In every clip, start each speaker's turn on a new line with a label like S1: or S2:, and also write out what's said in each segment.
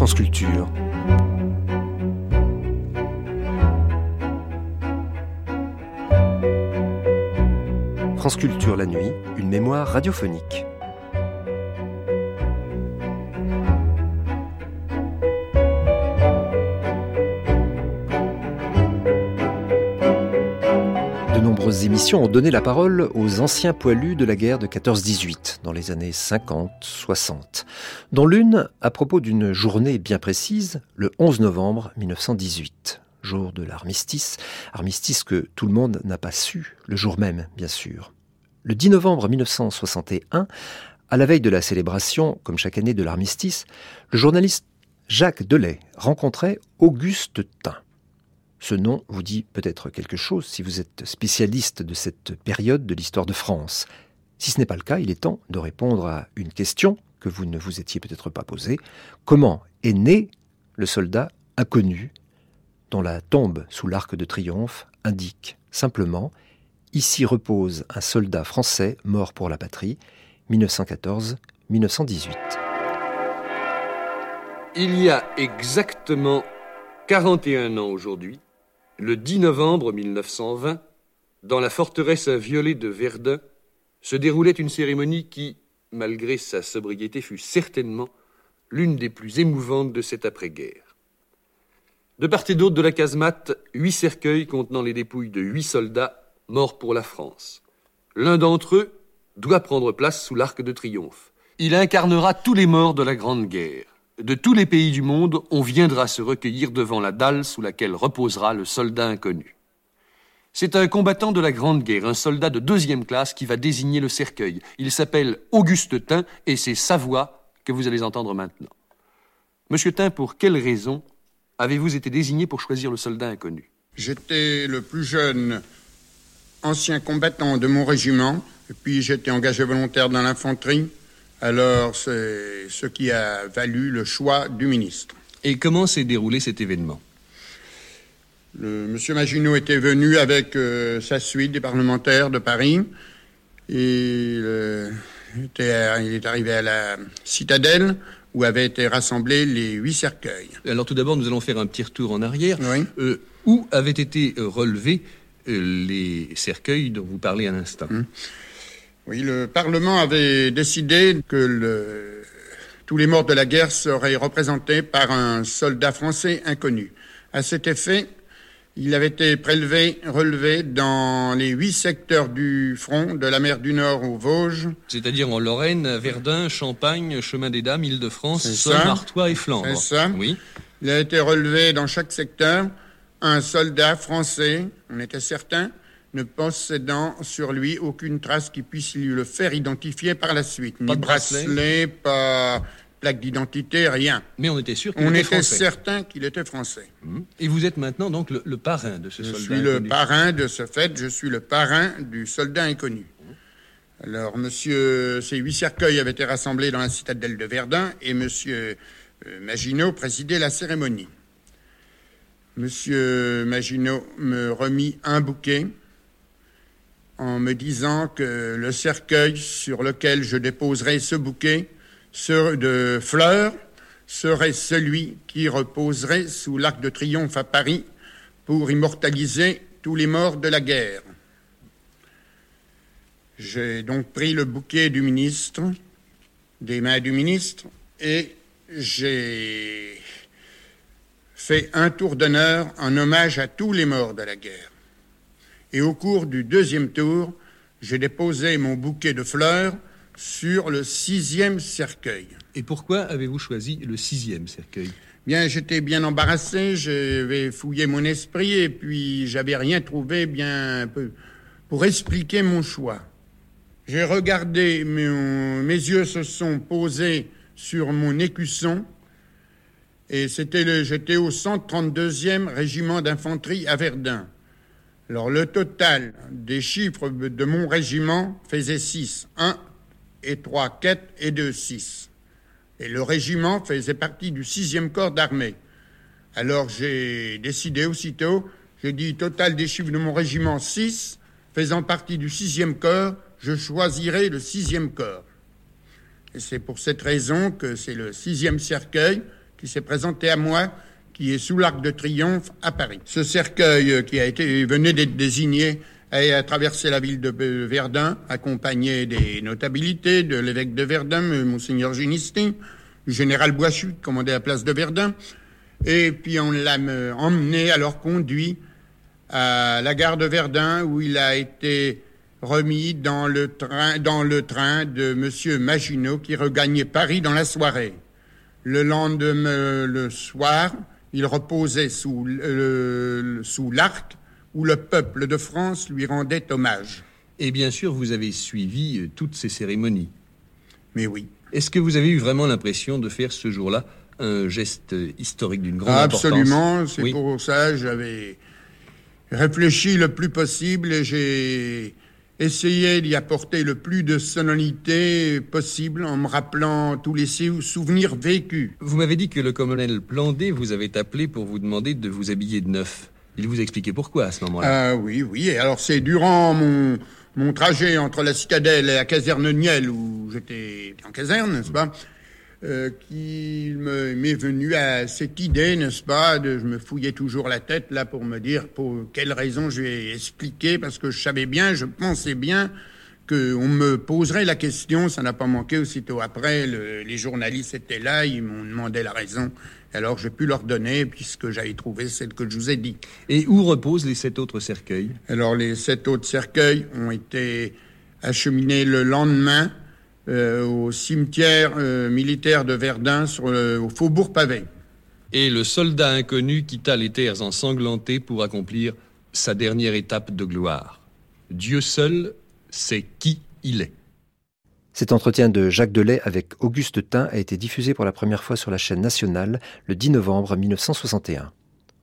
S1: France Culture. France Culture la nuit, une mémoire radiophonique. Nombreuses émissions ont donné la parole aux anciens poilus de la guerre de 14-18 dans les années 50-60, dont l'une à propos d'une journée bien précise, le 11 novembre 1918 jour de l'armistice, armistice que tout le monde n'a pas su, le jour même, bien sûr. Le 10 novembre 1961, à la veille de la célébration, comme chaque année, de l'armistice, le journaliste Jacques Delay rencontrait Auguste Tain. Ce nom vous dit peut-être quelque chose si vous êtes spécialiste de cette période de l'histoire de France. Si ce n'est pas le cas, il est temps de répondre à une question que vous ne vous étiez peut-être pas posée. Comment est né le soldat inconnu dont la tombe sous l'arc de triomphe indique simplement Ici repose un soldat français mort pour la patrie, 1914-1918.
S2: Il y a exactement 41 ans aujourd'hui, le 10 novembre 1920, dans la forteresse inviolée de Verdun, se déroulait une cérémonie qui, malgré sa sobriété, fut certainement l'une des plus émouvantes de cette après-guerre. De part et d'autre de la casemate, huit cercueils contenant les dépouilles de huit soldats morts pour la France. L'un d'entre eux doit prendre place sous l'arc de triomphe. Il incarnera tous les morts de la Grande Guerre. De tous les pays du monde, on viendra se recueillir devant la dalle sous laquelle reposera le soldat inconnu. C'est un combattant de la Grande Guerre, un soldat de deuxième classe qui va désigner le cercueil. Il s'appelle Auguste Tain et c'est sa voix que vous allez entendre maintenant. Monsieur Tain, pour quelle raison avez-vous été désigné pour choisir le soldat inconnu?
S3: J'étais le plus jeune ancien combattant de mon régiment, et puis j'étais engagé volontaire dans l'infanterie. Alors c'est ce qui a valu le choix du ministre.
S2: Et comment s'est déroulé cet événement?
S3: Le, Monsieur Maginot était venu avec euh, sa suite des parlementaires de Paris. Et euh, était, il est arrivé à la citadelle où avaient été rassemblés les huit cercueils.
S2: Alors tout d'abord, nous allons faire un petit retour en arrière. Euh, où avaient été relevés les cercueils dont vous parlez à l'instant hum.
S3: Oui, le Parlement avait décidé que tous les morts de la guerre seraient représentés par un soldat français inconnu. À cet effet, il avait été prélevé, relevé dans les huit secteurs du front, de la mer du Nord aux Vosges.
S2: C'est-à-dire en Lorraine, Verdun, Champagne, Chemin des Dames, Île-de-France, Somme, Artois et Flandre.
S3: C'est ça. Oui. Il a été relevé dans chaque secteur un soldat français, on était certain, ne possédant sur lui aucune trace qui puisse lui le faire identifier par la suite.
S2: Pas ni bracelet,
S3: pas plaque d'identité, rien.
S2: Mais on était sûr qu'il
S3: était,
S2: était
S3: français. certain qu'il était français.
S2: Et vous êtes maintenant donc le, parrain de ce
S3: je
S2: soldat
S3: Je suis le parrain de ce fait, je suis le parrain du soldat inconnu. Alors, monsieur, ces huit cercueils avaient été rassemblés dans la citadelle de Verdun et monsieur euh, Maginot présidait la cérémonie. Monsieur Maginot me remit un bouquet en me disant que le cercueil sur lequel je déposerai ce bouquet de fleurs serait celui qui reposerait sous l'arc de triomphe à Paris pour immortaliser tous les morts de la guerre. J'ai donc pris le bouquet du ministre, des mains du ministre, et j'ai fait un tour d'honneur en hommage à tous les morts de la guerre. Et au cours du deuxième tour, j'ai déposé mon bouquet de fleurs sur le sixième cercueil.
S2: Et pourquoi avez-vous choisi le sixième cercueil?
S3: Bien, j'étais bien embarrassé, j'avais fouillé mon esprit et puis j'avais rien trouvé bien pour expliquer mon choix. J'ai regardé, mes yeux se sont posés sur mon écusson et c'était j'étais au 132e régiment d'infanterie à Verdun. Alors le total des chiffres de mon régiment faisait 6. 1, et 3 4 et 2 6. Et le régiment faisait partie du 6e corps d'armée. Alors j'ai décidé aussitôt, j'ai dit total des chiffres de mon régiment 6, faisant partie du 6e corps, je choisirai le 6e corps. Et c'est pour cette raison que c'est le 6e cercueil qui s'est présenté à moi, qui est sous l'Arc de Triomphe à Paris. Ce cercueil euh, qui a été venait d'être désigné a traversé la ville de Verdun, accompagné des notabilités, de l'évêque de Verdun, Monseigneur Ginistin, du général Boissu, commandait la place de Verdun, et puis on l'a emmené, alors conduit à la gare de Verdun, où il a été remis dans le train, dans le train de Monsieur Maginot qui regagnait Paris dans la soirée. Le lendemain, le soir, il reposait sous, l'arc où le peuple de France lui rendait hommage.
S2: Et bien sûr, vous avez suivi euh, toutes ces cérémonies.
S3: Mais oui.
S2: Est-ce que vous avez eu vraiment l'impression de faire ce jour-là un geste historique d'une grande
S3: importance? Absolument, c'est pour ça que j'avais réfléchi le plus possible et j'ai essayé d'y apporter le plus de sonorité possible en me rappelant tous les souvenirs vécus.
S2: Vous m'avez dit que le colonel Plandé vous avait appelé pour vous demander de vous habiller de neuf. Il vous a expliqué pourquoi à ce moment-là?
S3: Ah oui, oui. Et alors c'est durant mon, mon trajet entre la citadelle et la caserne Niel, où j'étais en caserne, n'est-ce pas? Euh, qu'il m'est venu à cette idée, n'est-ce pas, de, je me fouillais toujours la tête là pour me dire pour quelle raison je vais expliquer, parce que je savais bien, je pensais bien qu'on me poserait la question, ça n'a pas manqué aussitôt après, les journalistes étaient là, ils m'ont demandé la raison, alors j'ai pu leur donner, puisque j'avais trouvé celle que je vous ai dit.
S2: Et où reposent les sept autres cercueils?
S3: Alors les sept autres cercueils ont été acheminés le lendemain au cimetière euh, militaire de Verdun, sur au faubourg Pavé.
S2: Et le soldat inconnu quitta les terres ensanglantées pour accomplir sa dernière étape de gloire. Dieu seul sait qui il est.
S1: Cet entretien de Jacques Delay avec Auguste Tain a été diffusé pour la première fois sur la chaîne nationale le 10 novembre 1961.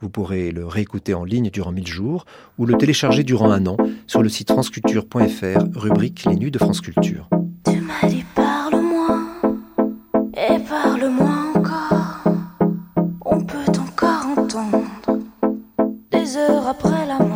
S1: Vous pourrez le réécouter en ligne durant 1000 jours ou le télécharger durant un an sur le site franceculture.fr, rubrique Les Nuits de France Culture.
S4: Allez, parle-moi, et parle-moi encore. On peut encore entendre des heures après la mort.